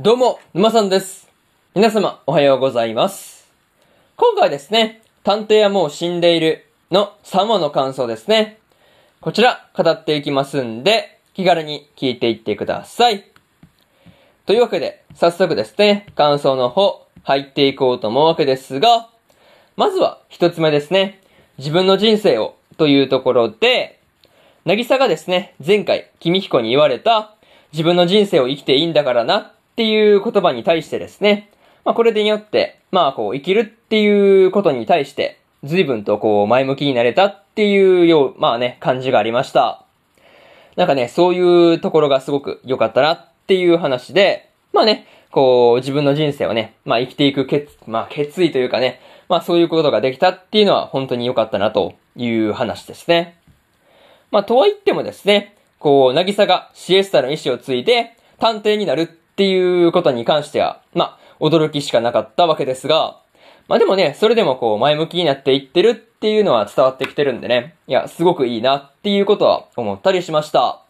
どうも、沼さんです。皆様、おはようございます。今回ですね、探偵はもう死んでいるの3話の感想ですね。こちら、語っていきますんで、気軽に聞いていってください。というわけで、早速ですね、感想の方、入っていこうと思うわけですが、まずは一つ目ですね、自分の人生をというところで、なぎさがですね、前回、君彦に言われた、自分の人生を生きていいんだからなっていう言葉に対してですね、まあこれでによって、まあこう生きるっていうことに対して、随分とこう前向きになれたっていうよう、まあね、感じがありました。なんかね、そういうところがすごく良かったなっていう話で、まあね、こう自分の人生をね、まあ生きていく決、まあ決意というかね、まあそういうことができたっていうのは本当に良かったなという話ですね。まあとは言ってもですね、こう、なぎさがシエスタの意思を継いで探偵になるっていうことに関しては、まあ驚きしかなかったわけですが、まあでもね、それでもこう前向きになっていってるっていうのは伝わってきてるんでね、いや、すごくいいなっていうことは思ったりしました。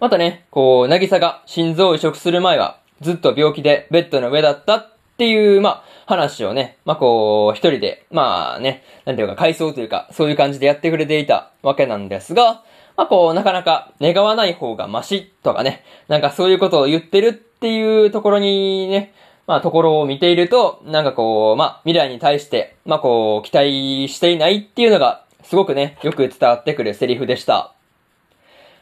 またね、こう、なぎさが心臓を移植する前は、ずっと病気でベッドの上だったっていう、まあ、話をね、まあ、こう、一人で、まあね、なんていうか、回想というか、そういう感じでやってくれていたわけなんですが、まあ、こう、なかなか願わない方がマシとかね、なんかそういうことを言ってるっていうところにね、まあ、ところを見ていると、なんかこう、まあ、未来に対して、まあ、こう、期待していないっていうのが、すごくね、よく伝わってくるセリフでした。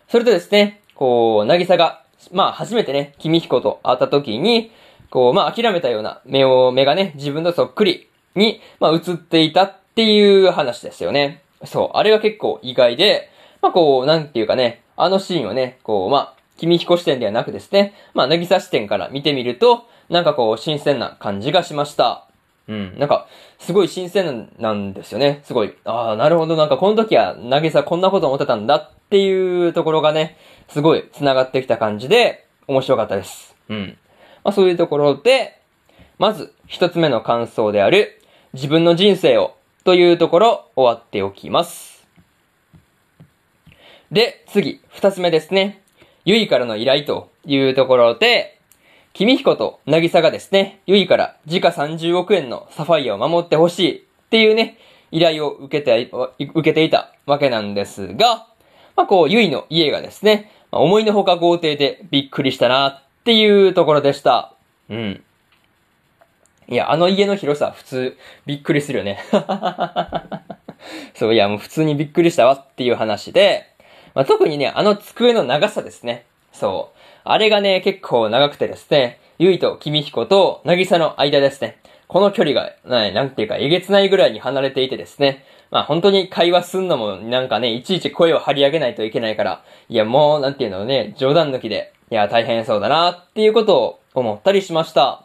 それとですね、こう、なぎさが、まあ、初めてね、君彦と会った時に、こう、まあ、諦めたような目を、目がね、自分のそっくりに、まあ、映っていたっていう話ですよね。そう、あれが結構意外で、まあ、こう、なんていうかね、あのシーンをね、こう、まあ、君彦視点ではなくですね、まあ、なぎさ視点から見てみると、なんかこう、新鮮な感じがしました。うん、なんか、すごい新鮮なんですよね。すごい。ああ、なるほど。なんかこの時は、なぎさこんなこと思ってたんだっていうところがね、すごい繋がってきた感じで、面白かったです。うん。まあそういうところで、まず、一つ目の感想である、自分の人生を、というところ、終わっておきます。で、次、二つ目ですね。ゆいからの依頼というところで、君彦と渚がですね、ゆいから時価30億円のサファイアを守ってほしいっていうね、依頼を受けて、受けていたわけなんですが、まあこう、ゆいの家がですね、まあ思いのほか豪邸でびっくりしたなっていうところでした。うん。いや、あの家の広さ普通びっくりするよね。そう、いや、もう普通にびっくりしたわっていう話で、まあ、特にね、あの机の長さですね。そう。あれがね、結構長くてですね、ゆいと君彦と渚の間ですね。この距離が、ね、なんていうか、えげつないぐらいに離れていてですね。まあ本当に会話すんのもなんかね、いちいち声を張り上げないといけないから、いやもう、なんていうのね、冗談抜きで、いや、大変そうだなっていうことを思ったりしました。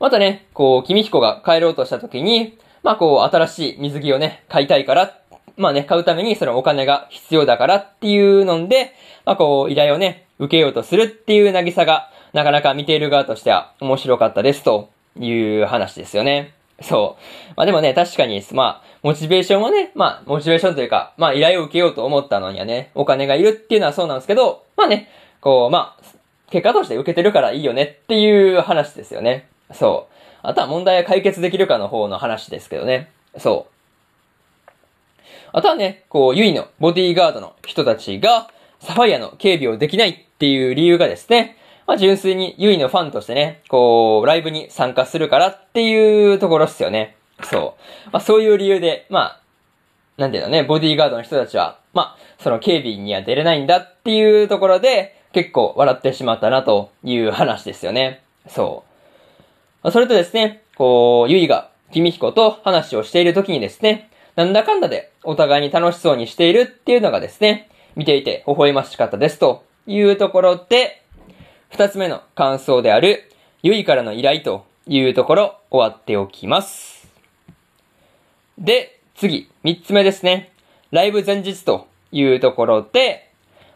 またね、こう、君彦が帰ろうとした時に、まあこう、新しい水着をね、買いたいから、まあね、買うためにそのお金が必要だからっていうので、まあこう、依頼をね、受けようとするっていう渚が、なかなか見ている側としては面白かったですという話ですよね。そう。まあでもね、確かに、まあ、モチベーションはね、まあ、モチベーションというか、まあ依頼を受けようと思ったのにはね、お金がいるっていうのはそうなんですけど、まあね、こう、まあ、結果として受けてるからいいよねっていう話ですよね。そう。あとは問題は解決できるかの方の話ですけどね。そう。あとはね、こう、ユイのボディーガードの人たちが、サファイアの警備をできないっていう理由がですね、まあ純粋にユイのファンとしてね、こう、ライブに参加するからっていうところっすよね。そう。まあそういう理由で、まあ、なんていうのね、ボディーガードの人たちは、まあ、その警備には出れないんだっていうところで、結構笑ってしまったなという話ですよね。そう。それとですね、こう、ゆいが、君彦と話をしている時にですね、なんだかんだでお互いに楽しそうにしているっていうのがですね、見ていて微笑ましかったですというところで、二つ目の感想である、ゆいからの依頼というところ終わっておきます。で、次、三つ目ですね。ライブ前日というところで、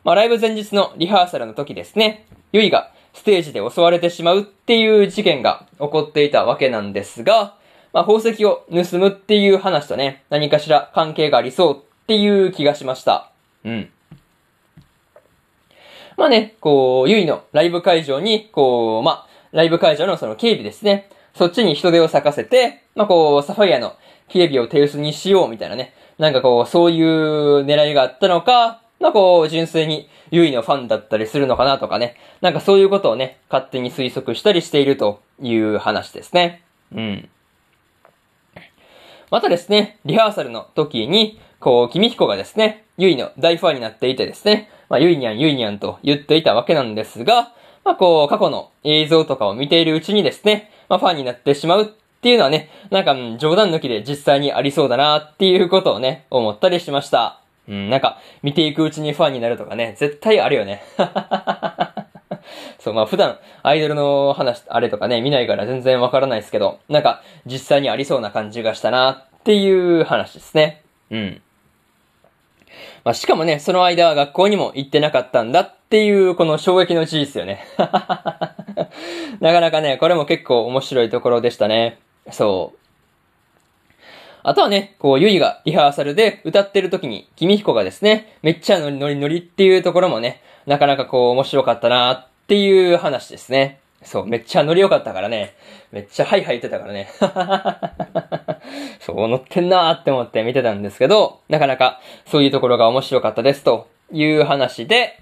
まあ、ライブ前日のリハーサルの時ですね、ゆいがステージで襲われてしまうっていう事件が起こっていたわけなんですが、まあ、宝石を盗むっていう話とね、何かしら関係がありそうっていう気がしました。うん。まあね、こう、ゆいのライブ会場に、こう、まあ、ライブ会場のその警備ですね。そっちに人手を咲かせて、まあこう、サファイアの警備を手薄にしようみたいなね。なんかこう、そういう狙いがあったのか、まあこう、純粋にユイのファンだったりするのかなとかね。なんかそういうことをね、勝手に推測したりしているという話ですね。うん。またですね、リハーサルの時に、こう、君彦がですね、ユイの大ファンになっていてですね、まあ、ユイニャン、ユイニャンと言っていたわけなんですが、まあ、こう、過去の映像とかを見ているうちにですね、まあ、ファンになってしまうっていうのはね、なんか、冗談抜きで実際にありそうだなっていうことをね、思ったりしました。うん、なんか、見ていくうちにファンになるとかね、絶対あるよね。そう、まあ普段、アイドルの話、あれとかね、見ないから全然わからないですけど、なんか、実際にありそうな感じがしたなっていう話ですね。うん。まあ、しかもね、その間は学校にも行ってなかったんだっていう、この衝撃の事実よね。なかなかね、これも結構面白いところでしたね。そう。あとはね、こう、ゆいがリハーサルで歌ってる時に、君彦がですね、めっちゃノリノリノリっていうところもね、なかなかこう、面白かったなっていう話ですね。そう、めっちゃノリ良かったからね。めっちゃハイハイ言ってたからね。そう、乗ってんなーって思って見てたんですけど、なかなかそういうところが面白かったですという話で、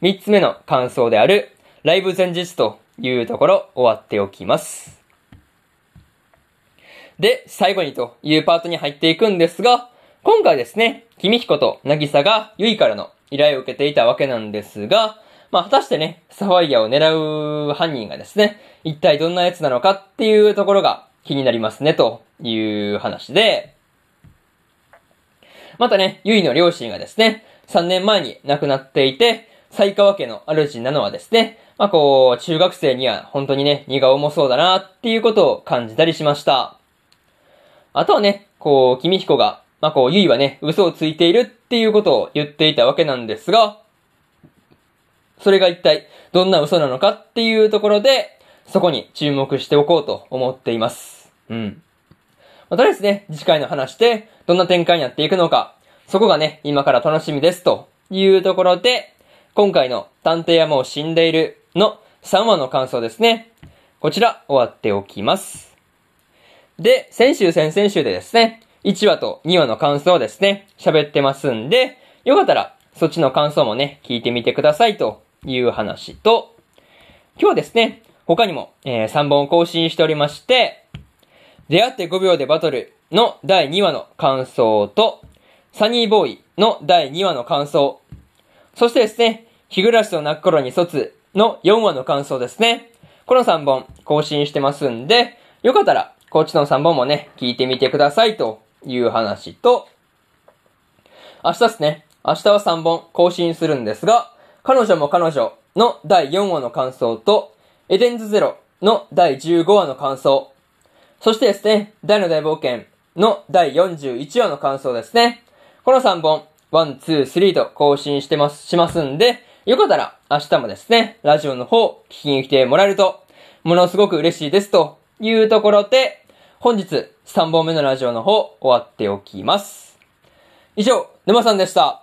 三つ目の感想である、ライブ前日というところ終わっておきます。で、最後にというパートに入っていくんですが、今回ですね、君彦と渚がゆいからの依頼を受けていたわけなんですが、まあ、果たしてね、サファイアを狙う犯人がですね、一体どんなやつなのかっていうところが気になりますね、という話で、またね、ゆいの両親がですね、3年前に亡くなっていて、埼川家の主なのはですね、まあこう、中学生には本当にね、荷が重そうだなっていうことを感じたりしました。あとはね、こう、君彦が、まあこう、ゆいはね、嘘をついているっていうことを言っていたわけなんですが、それが一体どんな嘘なのかっていうところで、そこに注目しておこうと思っています。うん。まあ、とりあえずね、次回の話でどんな展開になっていくのか、そこがね、今から楽しみですというところで、今回の探偵はもう死んでいるの3話の感想ですね。こちら終わっておきます。で、先週先々週でですね、1話と2話の感想をですね、喋ってますんで、よかったらそっちの感想もね、聞いてみてくださいという話と、今日はですね、他にも、えー、3本更新しておりまして、出会って5秒でバトルの第2話の感想と、サニーボーイの第2話の感想、そしてですね、日暮らしと泣く頃に卒の4話の感想ですね。この3本更新してますんで、よかったら、こっちの3本もね、聞いてみてくださいという話と、明日ですね、明日は3本更新するんですが、彼女も彼女の第4話の感想と、エデンズゼロの第15話の感想、そしてですね、大の大冒険の第41話の感想ですね。この3本、1、2、3と更新してます、しますんで、よかったら明日もですね、ラジオの方聞きに来てもらえると、ものすごく嬉しいですというところで、本日3本目のラジオの方終わっておきます。以上、沼さんでした。